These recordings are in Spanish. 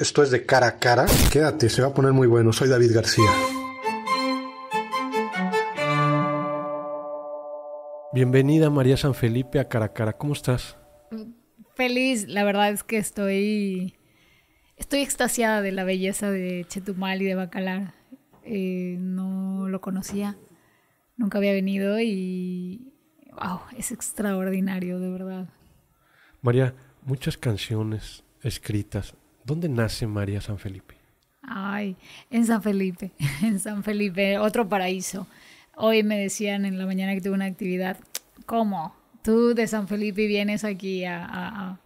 Esto es de cara a cara. Quédate, se va a poner muy bueno. Soy David García. Bienvenida María San Felipe a cara a cara. ¿Cómo estás? Feliz, la verdad es que estoy estoy extasiada de la belleza de Chetumal y de Bacalar. Eh, no lo conocía, nunca había venido y wow, es extraordinario, de verdad. María, muchas canciones escritas ¿Dónde nace María San Felipe? Ay, en San Felipe, en San Felipe, otro paraíso. Hoy me decían en la mañana que tuve una actividad, ¿cómo? Tú de San Felipe vienes aquí a,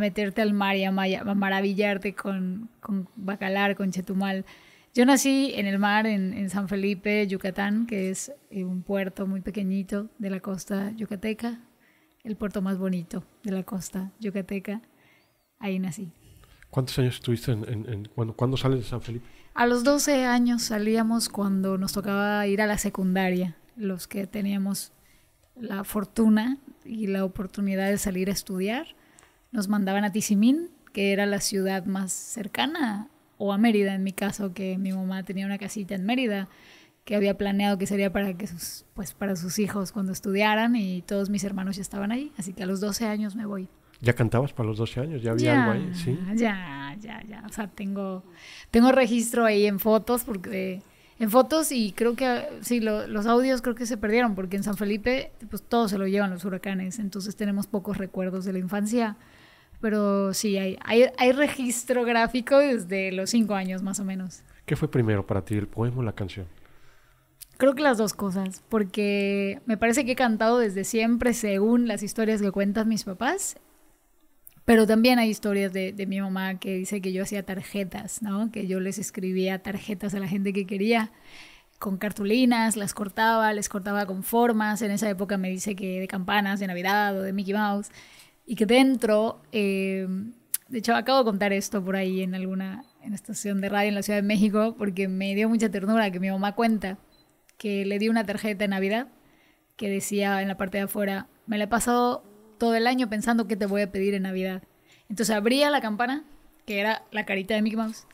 meterte al mar y a, maravillarte con, con, Bacalar, con Chetumal. Yo nací en el mar, en, en, San Felipe, Yucatán, que es eh, un puerto muy pequeñito de la costa yucateca, el puerto más bonito de la costa yucateca. Ahí nací. ¿Cuántos años estuviste en, cuando, sales de San Felipe? A los 12 años salíamos cuando nos tocaba ir a la secundaria, los que teníamos la fortuna y la oportunidad de salir a estudiar. Nos mandaban a Tizimín, que era la ciudad más cercana, o a Mérida en mi caso, que mi mamá tenía una casita en Mérida que había planeado que sería para que sus, pues para sus hijos cuando estudiaran y todos mis hermanos ya estaban ahí, así que a los 12 años me voy. ¿Ya cantabas para los 12 años? ¿Ya había algo ahí? Sí. Ya, ya, ya. O sea, tengo, tengo registro ahí en fotos, porque en fotos y creo que sí, los audios creo que se perdieron, porque en San Felipe, pues todo se lo llevan los huracanes, entonces tenemos pocos recuerdos de la infancia. Pero sí, hay, hay, hay registro gráfico desde los cinco años más o menos. ¿Qué fue primero para ti, el poema o la canción? Creo que las dos cosas, porque me parece que he cantado desde siempre según las historias que cuentan mis papás pero también hay historias de, de, mi mamá que dice que yo hacía tarjetas, ¿no? Que yo les escribía tarjetas a la gente que quería con cartulinas, las cortaba, les cortaba con formas. En esa época me dice que de campanas, de Navidad o de Mickey Mouse. Y que dentro, eh, de hecho acabo de contar esto por ahí en alguna en estación de radio en la Ciudad de México, porque me dio mucha ternura que mi mamá cuenta que le di una tarjeta de Navidad que decía en la parte de afuera, me la he pasado todo el año pensando qué te voy a pedir en Navidad. Entonces abría la campana, que era la carita de Mickey Mouse,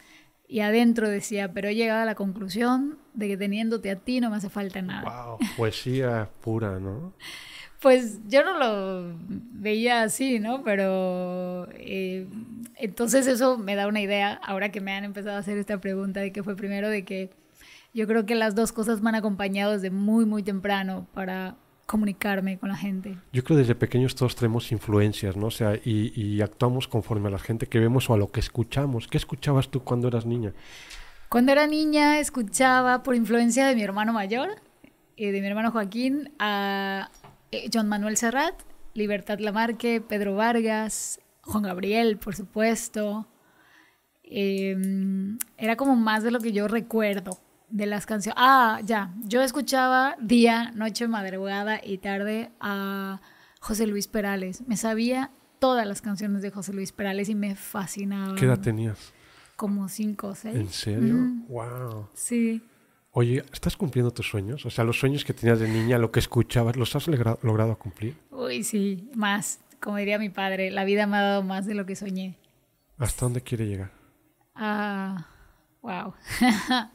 y adentro decía, pero he llegado a la conclusión de que teniéndote a ti no me hace falta nada. Wow, poesía pura, ¿no? Pues yo no lo veía así, ¿no? Pero eh, entonces eso me da una idea, ahora que me han empezado a hacer esta pregunta de qué fue primero, de que yo creo que las dos cosas van acompañadas desde muy, muy temprano para comunicarme con la gente. Yo creo que desde pequeños todos tenemos influencias, ¿no? O sea, y, actuamos conforme a la gente que vemos o a lo que escuchamos. ¿Qué escuchabas tú cuando eras niña? Cuando era niña escuchaba por influencia de mi hermano mayor y de mi hermano Joaquín a eh, John Manuel Serrat, Libertad Lamarque, Pedro Vargas, Juan Gabriel, por supuesto. Em, era como más de lo que yo recuerdo de las canciones. Ah, ya. Yo escuchaba día, noche, madrugada y tarde a José Luis Perales. Me sabía todas las canciones de José Luis Perales y me fascinaban. ¿Qué edad tenías? Como cinco o seis. ¿En serio? Wow. Sí. Oye, ¿estás cumpliendo tus sueños? O sea, los sueños que tenías de niña, lo que escuchabas, ¿los has logrado cumplir? Uy, sí, más. Como diría mi padre, la vida me ha dado más de lo que soñé. ¿Hasta dónde quiere llegar? Ah, wow.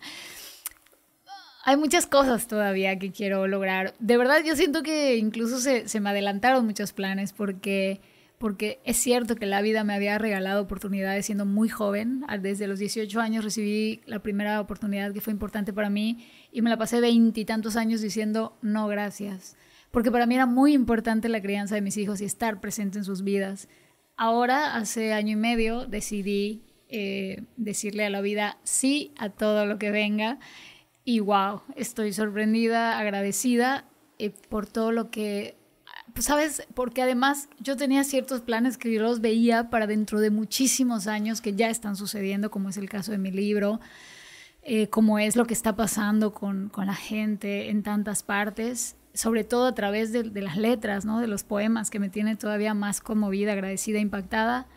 hay muchas cosas todavía que quiero lograr. De verdad, yo siento que incluso se, me adelantaron muchos planes porque, porque es cierto que la vida me había regalado oportunidades siendo muy joven. Desde los 18 años recibí la primera oportunidad que fue importante para mí y me la pasé veintitantos años diciendo no gracias. Porque para mí era muy importante la crianza de mis hijos y estar presente en sus vidas. Ahora, hace año y medio, decidí eh, decirle a la vida sí a todo lo que venga y wow, estoy sorprendida, agradecida eh, por todo lo que, pues, ¿sabes? Porque además yo tenía ciertos planes que yo los veía para dentro de muchísimos años que ya están sucediendo, como es el caso de mi libro, eh, como es lo que está pasando con, con, la gente en tantas partes, sobre todo a través de, las letras, ¿no? De los poemas que me tiene todavía más conmovida, agradecida, impactada.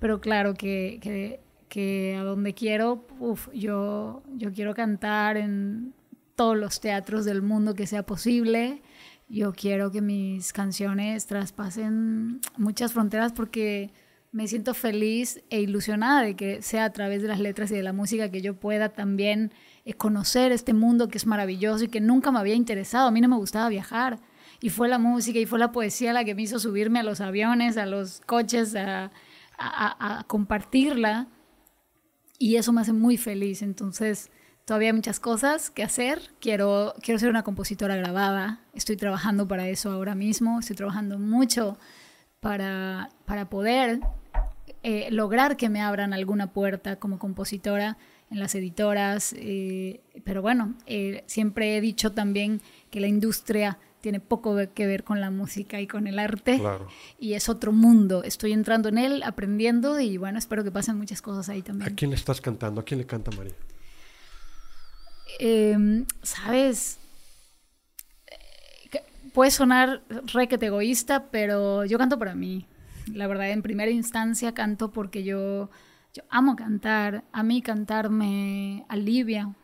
Pero claro que que a donde quiero, uf, yo, yo quiero cantar en todos los teatros del mundo que sea posible. Yo quiero que mis canciones traspasen muchas fronteras porque me siento feliz e ilusionada de que sea a través de las letras y de la música que yo pueda también eh, conocer este mundo que es maravilloso y que nunca me había interesado. A mí no me gustaba viajar. Y fue la música y fue la poesía la que me hizo subirme a los aviones, a los coches, a, a compartirla. Y eso me hace muy feliz. Entonces, todavía muchas cosas que hacer. Quiero, quiero ser una compositora grabada. Estoy trabajando para eso ahora mismo. Estoy trabajando mucho para, para poder eh, lograr que me abran alguna puerta como compositora en las editoras. Eh, pero bueno, eh, siempre he dicho también que la industria tiene poco que ver con la música y con el arte. Y es otro mundo. Estoy entrando en él, aprendiendo y bueno, espero que pasen muchas cosas ahí también. ¿A quién le estás cantando? ¿A quién le canta María? Em, Sabes, puede sonar requete egoísta, pero yo canto para mí. La verdad, en primera instancia canto porque yo, yo amo cantar. A mí cantar me alivia.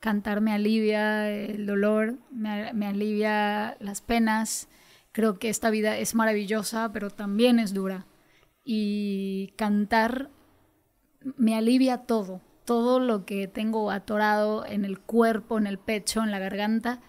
Cantar me alivia el dolor, me, me alivia las penas. Creo que esta vida es maravillosa, pero también es dura. Y cantar me alivia todo todo lo que tengo atorado en el cuerpo, en el pecho, en la garganta.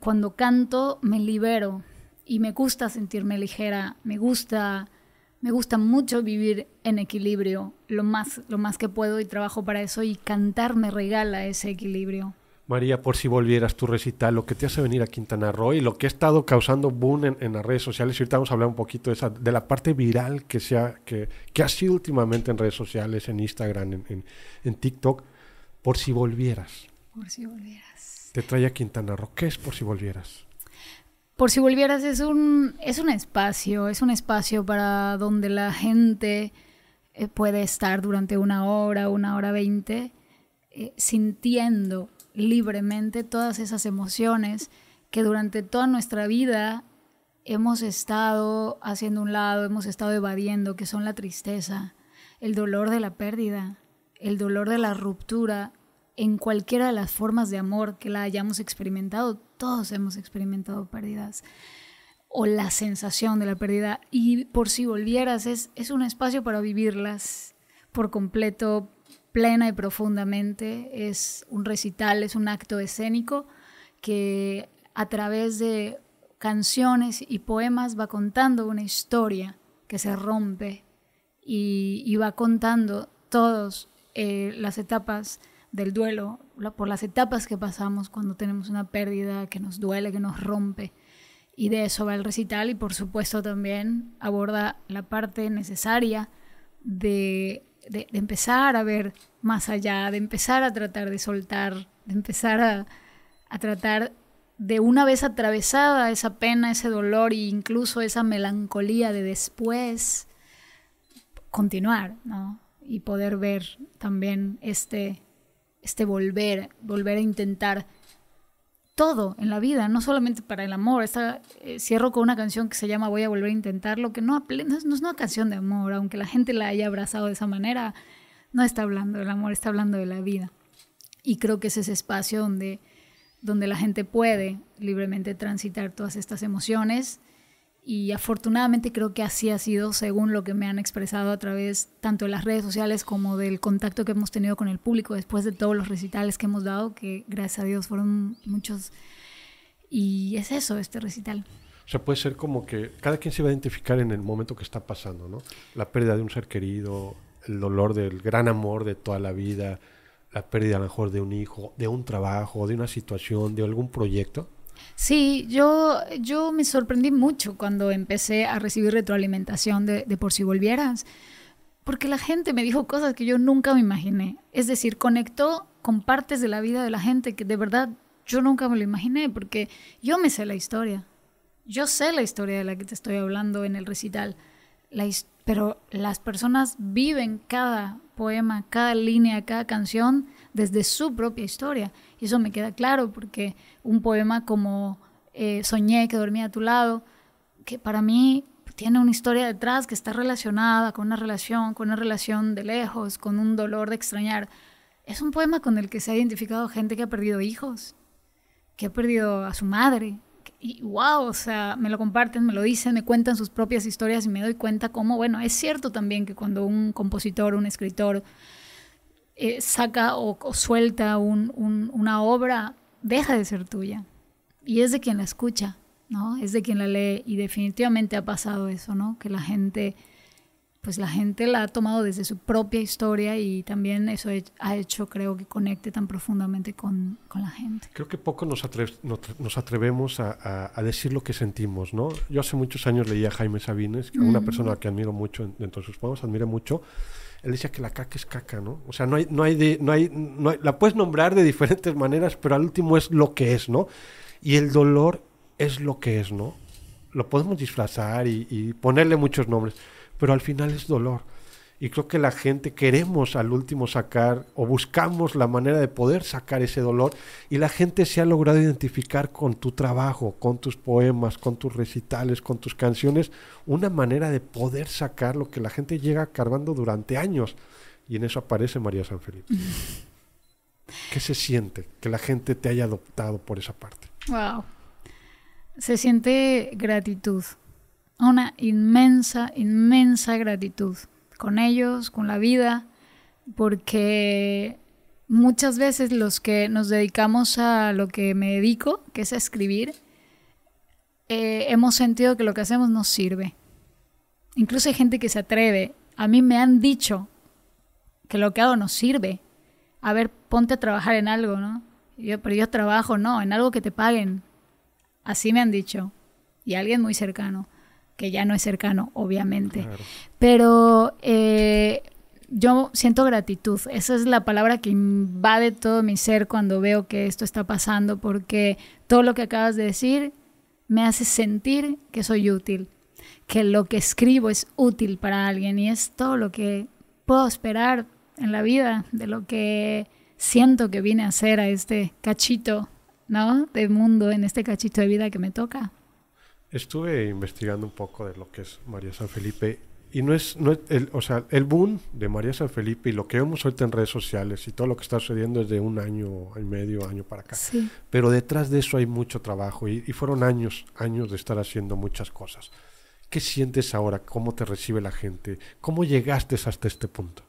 Cuando canto me libero y me gusta sentirme ligera, me gusta me gusta mucho vivir en equilibrio lo más lo más que puedo y trabajo para eso y cantar me regala ese equilibrio. María, por si volvieras tu recital, lo que te hace venir a Quintana Roo y lo que ha estado causando boom en, las redes sociales, y ahorita vamos a hablar un poquito de, esa, de la parte viral que, sea, que, que ha sido últimamente en redes sociales, en Instagram, en, en, TikTok, por si volvieras. Por si volvieras. Te trae a Quintana Roo. ¿Qué es por si volvieras? Por si volvieras es un, es un espacio, es un espacio para donde la gente eh, puede estar durante una hora, una hora veinte, eh, sintiendo libremente todas esas emociones que durante toda nuestra vida hemos estado haciendo un lado, hemos estado evadiendo, que son la tristeza, el dolor de la pérdida, el dolor de la ruptura, en cualquiera de las formas de amor que la hayamos experimentado, todos hemos experimentado pérdidas o la sensación de la pérdida. Y por si volvieras, es, es un espacio para vivirlas por completo, plena y profundamente. Es un recital, es un acto escénico que a través de canciones y poemas va contando una historia que se rompe y, va contando todas eh, las etapas del duelo, por las etapas que pasamos cuando tenemos una pérdida que nos duele, que nos rompe. Y de eso va el recital y por supuesto también aborda la parte necesaria de empezar a ver más allá, de empezar a tratar de soltar, de empezar a, a tratar de una vez atravesada esa pena, ese dolor e incluso esa melancolía de después, continuar, ¿no? Y poder ver también este, este volver, volver a intentar todo en la vida, no solamente para el amor. Esta, eh, cierro con una canción que se llama Voy a volver a intentarlo, que no, no, es, no es una canción de amor, aunque la gente la haya abrazado de esa manera, no está hablando del amor, está hablando de la vida. Y creo que es ese espacio donde, donde la gente puede libremente transitar todas estas emociones y afortunadamente creo que así ha sido según lo que me han expresado a través tanto de las redes sociales como del contacto que hemos tenido con el público después de todos los recitales que hemos dado, que gracias a Dios fueron muchos. Y es eso, este recital. O sea, puede ser como que cada quien se va a identificar en el momento que está pasando, ¿no? La pérdida de un ser querido, el dolor del gran amor de toda la vida, la pérdida a lo mejor de un hijo, de un trabajo, de una situación, de algún proyecto Sí, yo, yo me sorprendí mucho cuando empecé a recibir retroalimentación de, de por si volvieras, porque la gente me dijo cosas que yo nunca me imaginé. Es decir, conectó con partes de la vida de la gente que de verdad yo nunca me lo imaginé, porque yo me sé la historia. Yo sé la historia de la que te estoy hablando en el recital, pero las personas viven cada poema, cada línea, cada canción desde su propia historia. Y eso me queda claro porque un poema como eh, Soñé que dormía a tu lado, que para mí tiene una historia detrás que está relacionada con una relación, con una relación de lejos, con un dolor de extrañar. Es un poema con el que se ha identificado gente que ha perdido hijos, que ha perdido a su madre, y wow, o sea, me lo comparten, me lo dicen, me cuentan sus propias historias y me doy cuenta cómo, bueno, es cierto también que cuando un compositor, un escritor eh, saca o, suelta una obra, deja de ser tuya. Y es de quien la escucha, ¿no? Es de quien la lee y definitivamente ha pasado eso, ¿no? Que la gente pues la gente la ha tomado desde su propia historia y también eso ha hecho, creo que conecte tan profundamente con, con la gente. Creo que poco nos, nos atrevemos a, a, decir lo que sentimos, ¿no? Yo hace muchos años leía a Jaime Sabines, una persona que admiro mucho dentro de sus poemas, admiro mucho. Él decía que la caca es caca, ¿no? O sea, no hay, no hay, de, no hay, no hay, la puedes nombrar de diferentes maneras, pero al último es lo que es, ¿no? Y el dolor es lo que es, ¿no? Lo podemos disfrazar y, y ponerle muchos nombres pero al final es dolor. Y creo que la gente queremos al último sacar o buscamos la manera de poder sacar ese dolor y la gente se ha logrado identificar con tu trabajo, con tus poemas, con tus recitales, con tus canciones, una manera de poder sacar lo que la gente llega cargando durante años. Y en eso aparece María San Felipe. ¿Qué se siente que la gente te haya adoptado por esa parte? Wow. Se siente gratitud una inmensa, inmensa gratitud con ellos, con la vida, porque muchas veces los que nos dedicamos a lo que me dedico, que es a escribir, eh, hemos sentido que lo que hacemos nos sirve. Incluso hay gente que se atreve. A mí me han dicho que lo que hago nos sirve. A ver, ponte a trabajar en algo, ¿no? Yo, pero yo trabajo, no, en algo que te paguen. Así me han dicho. Y alguien muy cercano que ya no es cercano, obviamente. Pero eh, yo siento gratitud. Esa es la palabra que invade todo mi ser cuando veo que esto está pasando, porque todo lo que acabas de decir me hace sentir que soy útil, que lo que escribo es útil para alguien y es todo lo que puedo esperar en la vida, de lo que siento que vine a hacer a este cachito, ¿no? De mundo, en este cachito de vida que me toca. Estuve investigando un poco de lo que es María San Felipe y no es, no el, o sea, el boom de María San Felipe y lo que vemos ahorita en redes sociales y todo lo que está sucediendo es de un año y medio, año para acá. Pero detrás de eso hay mucho trabajo y, y, fueron años, años de estar haciendo muchas cosas. ¿Qué sientes ahora? ¿Cómo te recibe la gente? ¿Cómo llegaste hasta este punto?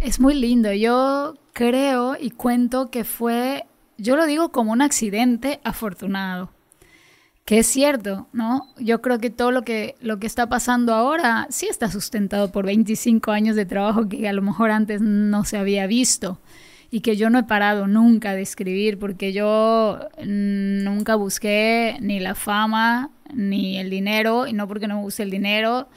Es muy lindo. Yo creo y cuento que fue, yo lo digo como un accidente afortunado que es cierto, ¿no? Yo creo que todo lo que, lo que está pasando ahora sí está sustentado por 25 años de trabajo que a lo mejor antes no se había visto y que yo no he parado nunca de escribir porque yo nunca busqué ni la fama ni el dinero y no porque no me guste el dinero,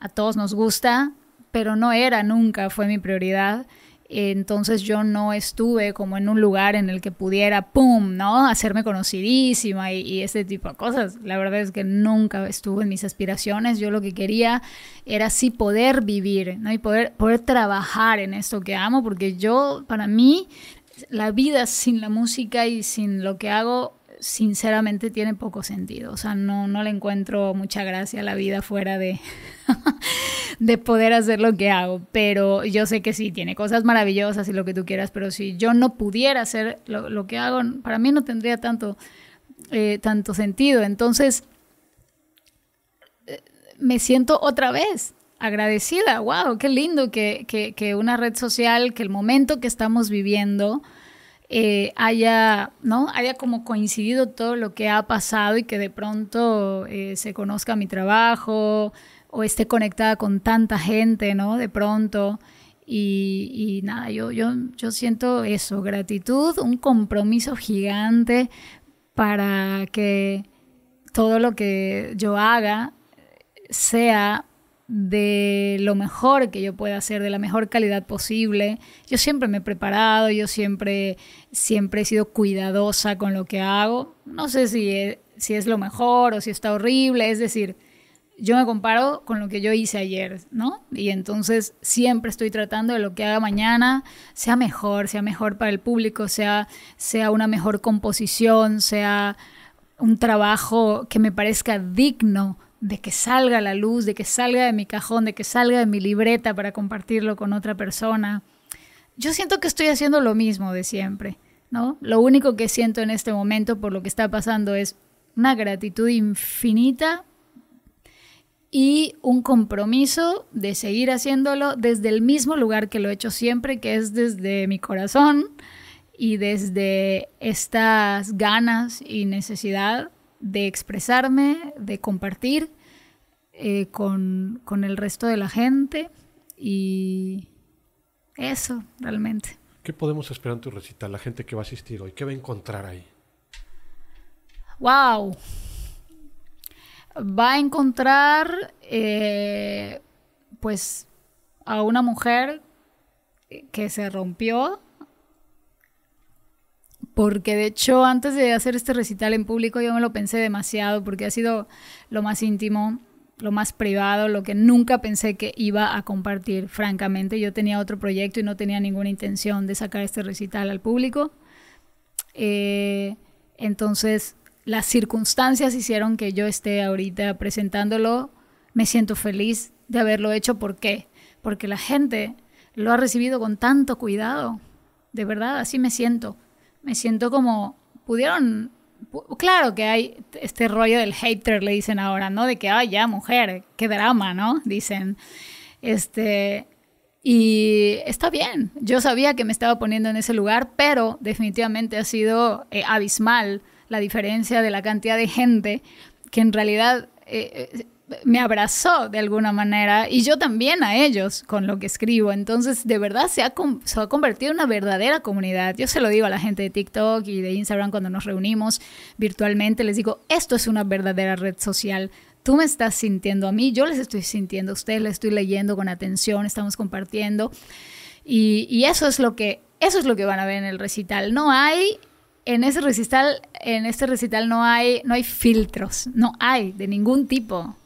a todos nos gusta, pero no era nunca, fue mi prioridad entonces yo no estuve como en un lugar en el que pudiera, ¡pum!, ¿no? Hacerme conocidísima y, y, ese tipo de cosas. La verdad es que nunca estuve en mis aspiraciones. Yo lo que quería era sí poder vivir, ¿no? Y poder, poder trabajar en esto que amo, porque yo, para mí, la vida sin la música y sin lo que hago sinceramente tiene poco sentido. O sea, no, no le encuentro mucha gracia a la vida fuera de, de poder hacer lo que hago. Pero yo sé que sí, tiene cosas maravillosas y lo que tú quieras, pero si yo no pudiera hacer lo, que hago, para mí no tendría tanto, eh, tanto sentido. Entonces, eh, me siento otra vez agradecida. ¡Wow! ¡Qué lindo que, que, que una red social, que el momento que estamos viviendo eh, haya, ¿no? haya como coincidido todo lo que ha pasado y que de pronto se conozca mi trabajo o esté conectada con tanta gente, ¿no? De pronto. Y, nada, yo, yo, yo siento eso, gratitud, un compromiso gigante para que todo lo que yo haga sea de lo mejor que yo pueda hacer, de la mejor calidad posible. Yo siempre me he preparado, yo siempre, siempre he sido cuidadosa con lo que hago. No sé si es, si es lo mejor o si está horrible, es decir, yo me comparo con lo que yo hice ayer, ¿no? Y entonces siempre estoy tratando de lo que haga mañana sea mejor, sea mejor para el público, sea, sea una mejor composición, sea un trabajo que me parezca digno de que salga a la luz, de que salga de mi cajón, de que salga de mi libreta para compartirlo con otra persona. Yo siento que estoy haciendo lo mismo de siempre, ¿no? Lo único que siento en este momento por lo que está pasando es una gratitud infinita y un compromiso de seguir haciéndolo desde el mismo lugar que lo he hecho siempre, que es desde mi corazón y desde estas ganas y necesidad de expresarme, de compartir eh, con, con el resto de la gente y eso realmente. ¿Qué podemos esperar en tu recital? La gente que va a asistir hoy, ¿qué va a encontrar ahí? ¡Wow! Va a encontrar, eh, pues, a una mujer que se rompió. Porque de hecho, antes de hacer este recital en público, yo me lo pensé demasiado, porque ha sido lo más íntimo lo más privado, lo que nunca pensé que iba a compartir, francamente. Yo tenía otro proyecto y no tenía ninguna intención de sacar este recital al público. Eh, entonces, las circunstancias hicieron que yo esté ahorita presentándolo. Me siento feliz de haberlo hecho. ¿Por qué? Porque la gente lo ha recibido con tanto cuidado. De verdad, así me siento. Me siento como pudieron claro que hay este rollo del hater, le dicen ahora, ¿no? De que, ay, ya, mujer, qué drama, ¿no? Dicen. Este. Y está bien. Yo sabía que me estaba poniendo en ese lugar, pero definitivamente ha sido eh, abismal la diferencia de la cantidad de gente que en realidad eh, eh, me abrazó de alguna manera y yo también a ellos con lo que escribo. Entonces, de verdad se ha, se ha convertido en una verdadera comunidad. Yo se lo digo a la gente de TikTok y de Instagram cuando nos reunimos virtualmente, les digo, esto es una verdadera red social. Tú me estás sintiendo a mí, yo les estoy sintiendo a ustedes, les estoy leyendo con atención, estamos compartiendo. Y, y eso es lo que eso es lo que van a ver en el recital. No hay en ese recital, en este recital no hay, no hay filtros, no hay de ningún tipo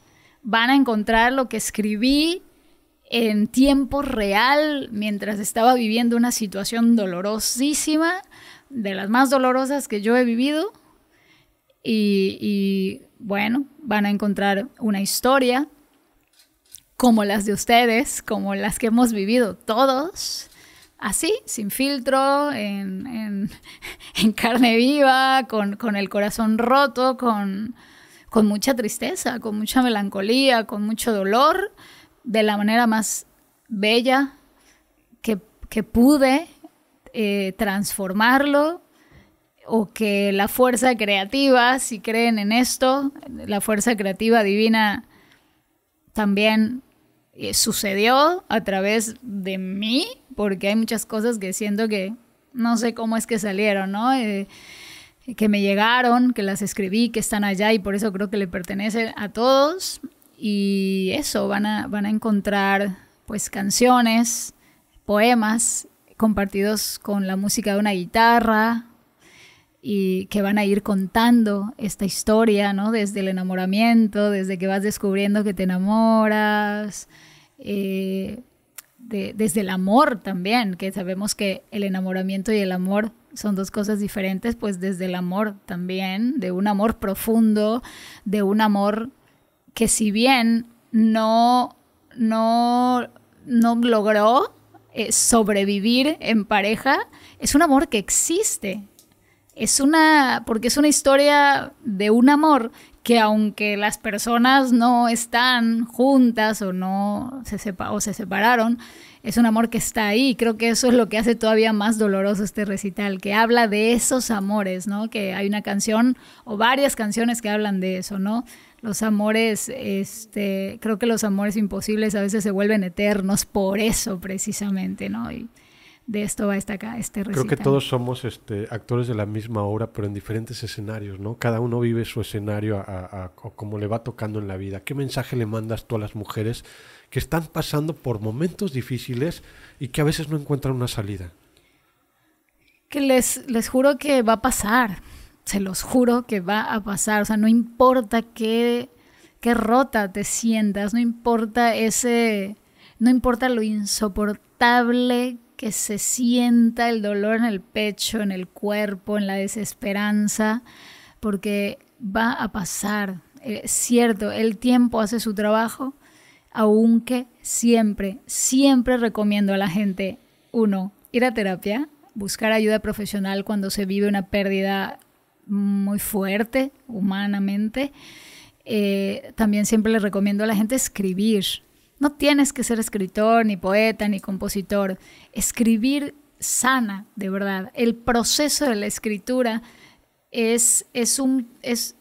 van a encontrar lo que escribí en tiempo real mientras estaba viviendo una situación dolorosísima, de las más dolorosas que yo he vivido. Y, bueno, van a encontrar una historia como las de ustedes, como las que hemos vivido todos, así, sin filtro, en, carne viva, con el corazón roto, con, mucha tristeza, con mucha melancolía, con mucho dolor, de la manera más bella que, pude eh, transformarlo o que la fuerza creativa, si creen en esto, la fuerza creativa divina también eh, sucedió a través de mí, porque hay muchas cosas que siento que no sé cómo es que salieron, ¿no? Eh, que me llegaron, que las escribí, que están allá y por eso creo que le pertenece a todos. Y eso, van a, van a encontrar pues canciones, poemas compartidos con la música de una guitarra y que van a ir contando esta historia, ¿no? Desde el enamoramiento, desde que vas descubriendo que te enamoras, eh, desde el amor también, que sabemos que el enamoramiento y el amor son dos cosas diferentes, pues desde el amor también, de un amor profundo, de un amor que si bien no, no, no logró eh, sobrevivir en pareja, es un amor que existe. Es una, porque es una historia de un amor que aunque las personas no están juntas o no se, sepa, o se separaron, es un amor que está ahí. Creo que eso es lo que hace todavía más doloroso este recital, que habla de esos amores, ¿no? Que hay una canción o varias canciones que hablan de eso, ¿no? Los amores, este, creo que los amores imposibles a veces se vuelven eternos por eso precisamente, ¿no? De esto va esta acá, este recital. Creo que todos somos este, actores de la misma obra, pero en diferentes escenarios, ¿no? Cada uno vive su escenario a, como le va tocando en la vida. ¿Qué mensaje le mandas tú a las mujeres que están pasando por momentos difíciles y que a veces no encuentran una salida? Que les, les juro que va a pasar, se los juro que va a pasar, o sea, no importa qué, qué rota te sientas, no importa ese, no importa lo insoportable que se sienta el dolor en el pecho, en el cuerpo, en la desesperanza, porque va a pasar. Es cierto, el tiempo hace su trabajo, aunque siempre, siempre recomiendo a la gente, uno, ir a terapia, buscar ayuda profesional cuando se vive una pérdida muy fuerte humanamente. Eh, también siempre le recomiendo a la gente escribir. No tienes que ser escritor, ni poeta, ni compositor. Escribir sana, de verdad. El proceso de la escritura es, es un... Es,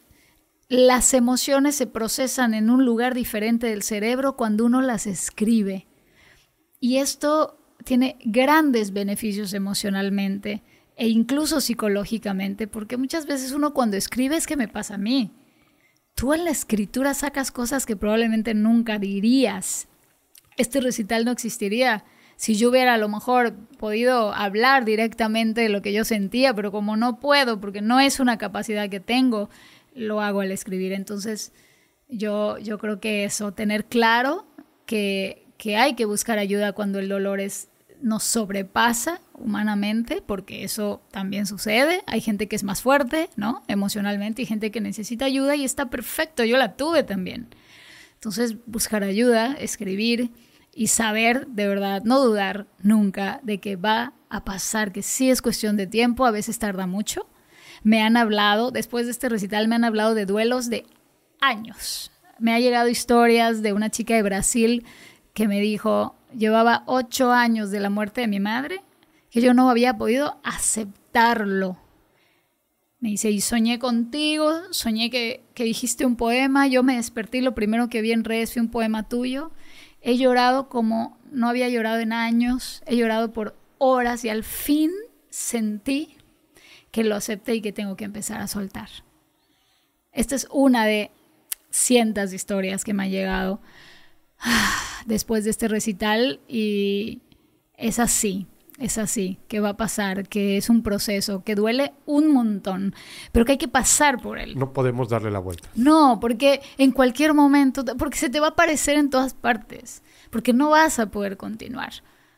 las emociones se procesan en un lugar diferente del cerebro cuando uno las escribe. Y esto tiene grandes beneficios emocionalmente e incluso psicológicamente, porque muchas veces uno cuando escribe es que me pasa a mí. Tú en la escritura sacas cosas que probablemente nunca dirías. Este recital no existiría si yo hubiera a lo mejor podido hablar directamente de lo que yo sentía, pero como no puedo, porque no es una capacidad que tengo, lo hago al escribir. Entonces, yo, yo creo que eso, tener claro que, que hay que buscar ayuda cuando el dolor es, nos sobrepasa humanamente, porque eso también sucede. Hay gente que es más fuerte, ¿no? Emocionalmente, y gente que necesita ayuda y está perfecto. Yo la tuve también. Entonces, buscar ayuda, escribir y saber de verdad, no dudar nunca de que va a pasar, que sí es cuestión de tiempo, a veces tarda mucho. Me han hablado, después de este recital, me han hablado de duelos de años. Me ha llegado historias de una chica de Brasil que me dijo, llevaba ocho años de la muerte de mi madre, que yo no había podido aceptarlo. Me dice, y soñé contigo, soñé que, que dijiste un poema, yo me desperté lo primero que vi en redes fue un poema tuyo He llorado como no había llorado en años, he llorado por horas y al fin sentí que lo acepté y que tengo que empezar a soltar. Esta es una de cientos de historias que me han llegado después de este recital y es así es así, que va a pasar, que es un proceso, que duele un montón, pero que hay que pasar por él. No podemos darle la vuelta. No, porque en cualquier momento, porque se te va a aparecer en todas partes, porque no vas a poder continuar,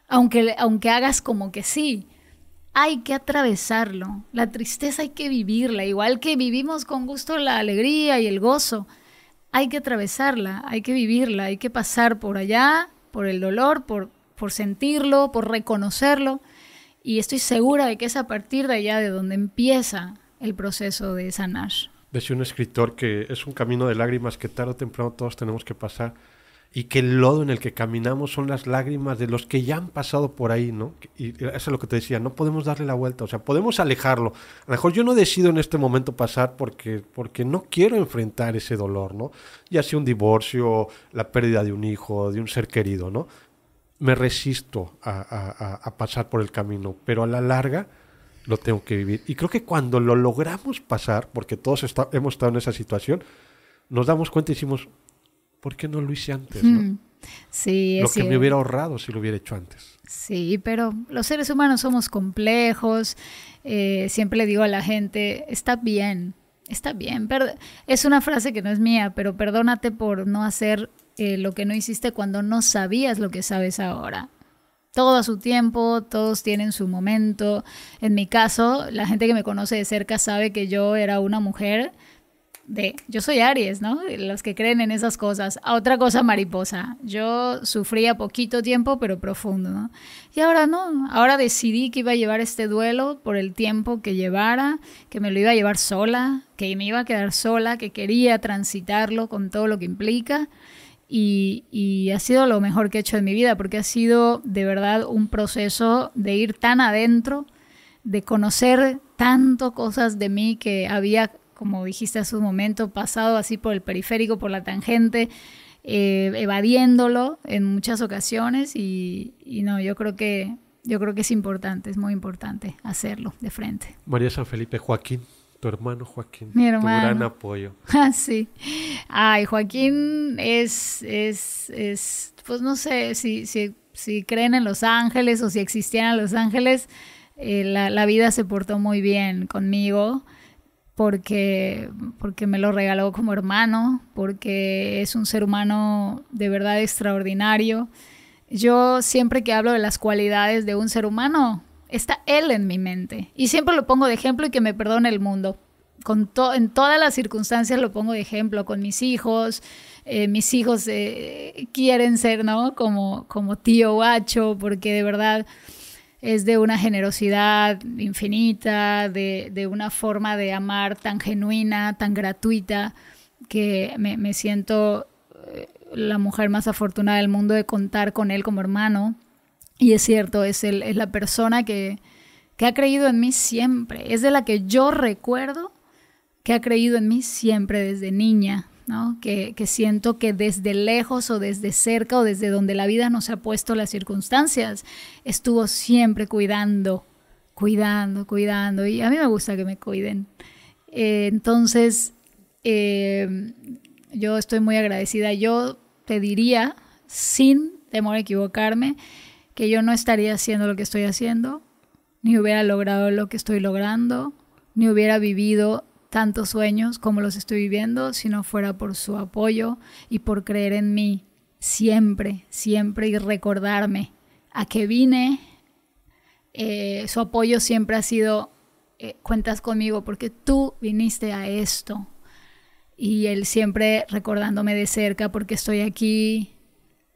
aunque, aunque hagas como que sí. Hay que atravesarlo. La tristeza hay que vivirla, igual que vivimos con gusto la alegría y el gozo. Hay que atravesarla, hay que vivirla, hay que pasar por allá, por el dolor, por, por sentirlo, por reconocerlo. Y estoy segura de que es a partir de allá de donde empieza el proceso de sanar. Decía un escritor que es un camino de lágrimas que tarde o temprano todos tenemos que pasar y que el lodo en el que caminamos son las lágrimas de los que ya han pasado por ahí, ¿no? Y eso es lo que te decía, no podemos darle la vuelta, o sea, podemos alejarlo. A lo mejor yo no decido en este momento pasar porque, porque no quiero enfrentar ese dolor, ¿no? Ya sea un divorcio, la pérdida de un hijo, de un ser querido, ¿no? Me resisto a, pasar por el camino, pero a la larga lo tengo que vivir. Y creo que cuando lo logramos pasar, porque todos hemos estado en esa situación, nos damos cuenta y decimos, ¿por qué no lo hice antes? Hmm. Sí, lo que me hubiera ahorrado si lo hubiera hecho antes. Sí, pero los seres humanos somos complejos. Eh, siempre le digo a la gente, está bien, está bien. Es una frase que no es mía, pero perdónate por no hacer eh, lo que no hiciste cuando no sabías lo que sabes ahora. Todo a su tiempo, todos tienen su momento. En mi caso, la gente que me conoce de cerca sabe que yo era una mujer de, yo soy Aries, ¿no? Los que creen en esas cosas. A otra cosa mariposa. Yo sufría poquito tiempo, pero profundo, ¿no? Y ahora no, ahora decidí que iba a llevar este duelo por el tiempo que llevara, que me lo iba a llevar sola, que me iba a quedar sola, que quería transitarlo con todo lo que implica. Y, ha sido lo mejor que he hecho en mi vida, porque ha sido de verdad un proceso de ir tan adentro, de conocer tanto cosas de mí que había, como dijiste hace un momento, pasado así por el periférico, por la tangente, eh, evadiéndolo en muchas ocasiones y, y, no, yo creo que yo creo que es importante, es muy importante hacerlo de frente. María San Felipe Joaquín tu hermano Joaquín. Mi hermano. Tu gran apoyo. Ah, sí. Ay, Joaquín es, es, es pues no sé si, si, si creen en los ángeles o si existieran los ángeles, eh, la, la, vida se portó muy bien conmigo porque, porque me lo regaló como hermano, porque es un ser humano de verdad extraordinario. Yo siempre que hablo de las cualidades de un ser humano, está Él en mi mente. Y siempre lo pongo de ejemplo y que me perdone el mundo. Con en todas las circunstancias lo pongo de ejemplo, con mis hijos. Eh, mis hijos eh, quieren ser, ¿no? Como, como tío guacho, porque de verdad es de una generosidad infinita, de, de una forma de amar tan genuina, tan gratuita, que me, me siento eh, la mujer más afortunada del mundo de contar con él como hermano. Y es cierto, es, el, es la persona que, que ha creído en mí siempre, es de la que yo recuerdo que ha creído en mí siempre desde niña, ¿no? Que, que, siento que desde lejos o desde cerca o desde donde la vida nos ha puesto las circunstancias, estuvo siempre cuidando, cuidando, cuidando. Y a mí me gusta que me cuiden. Eh, entonces, eh, yo estoy muy agradecida. Yo te diría, sin temor a equivocarme, que yo no estaría haciendo lo que estoy haciendo, ni hubiera logrado lo que estoy logrando, ni hubiera vivido tantos sueños como los estoy viviendo si no fuera por su apoyo y por creer en mí siempre, siempre y recordarme a que vine. Eh, su apoyo siempre ha sido, eh, cuentas conmigo porque tú viniste a esto. Y él siempre recordándome de cerca porque estoy aquí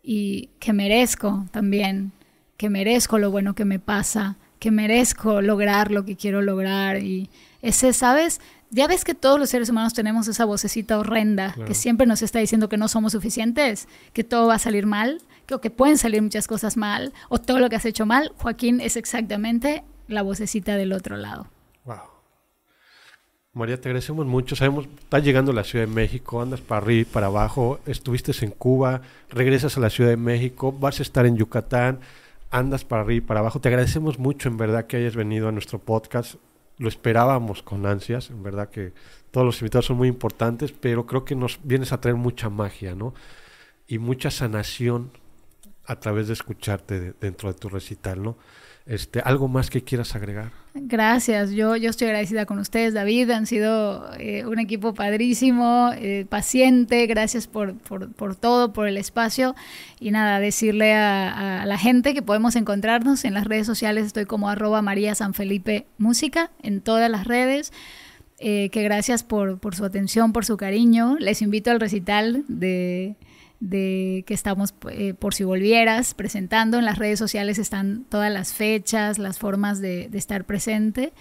y que merezco también, que merezco lo bueno que me pasa, que merezco lograr lo que quiero lograr. Y ese, ¿sabes? Ya ves que todos los seres humanos tenemos esa vocecita horrenda Claro. que siempre nos está diciendo que no somos suficientes, que todo va a salir mal, que, o que pueden salir muchas cosas mal, o todo lo que has hecho mal. Joaquín es exactamente la vocecita del otro lado. Wow. María, te agradecemos mucho. Sabemos, estás llegando a la Ciudad de México, andas para arriba y para abajo, estuviste en Cuba, regresas a la Ciudad de México, vas a estar en Yucatán, andas para arriba y para abajo. Te agradecemos mucho, en verdad, que hayas venido a nuestro podcast. Lo esperábamos con ansias, en verdad que todos los invitados son muy importantes, pero creo que nos vienes a traer mucha magia, ¿no? Y mucha sanación a través de escucharte de- dentro de tu recital, ¿no? Este, ¿Algo más que quieras agregar? Gracias, yo, yo estoy agradecida con ustedes, David, han sido eh, un equipo padrísimo, eh, paciente, gracias por, por, por, todo, por el espacio y nada, decirle a, la gente que podemos encontrarnos en las redes sociales, estoy como arroba María San Felipe Música en todas las redes. Eh, que gracias por, por, su atención, por su cariño. Les invito al recital de, de que estamos, eh, por si volvieras, presentando. En las redes sociales están todas las fechas, las formas de, estar presente.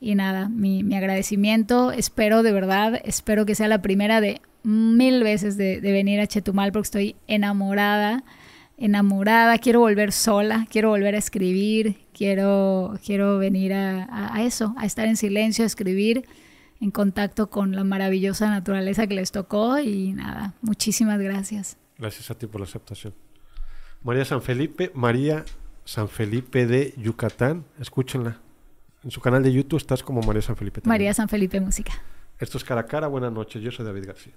Y nada, mi, mi, agradecimiento. Espero de verdad, espero que sea la primera de mil veces de, venir a Chetumal porque estoy enamorada enamorada, quiero volver sola, quiero volver a escribir, quiero, quiero venir a, eso, a estar en silencio, a escribir en contacto con la maravillosa naturaleza que les tocó y nada, muchísimas gracias. Gracias a ti por la aceptación. María San Felipe, María San Felipe de Yucatán, escúchenla. En su canal de YouTube estás como María San Felipe. También. María San Felipe Música. Esto es Cara a Cara, buenas noches, yo soy David García.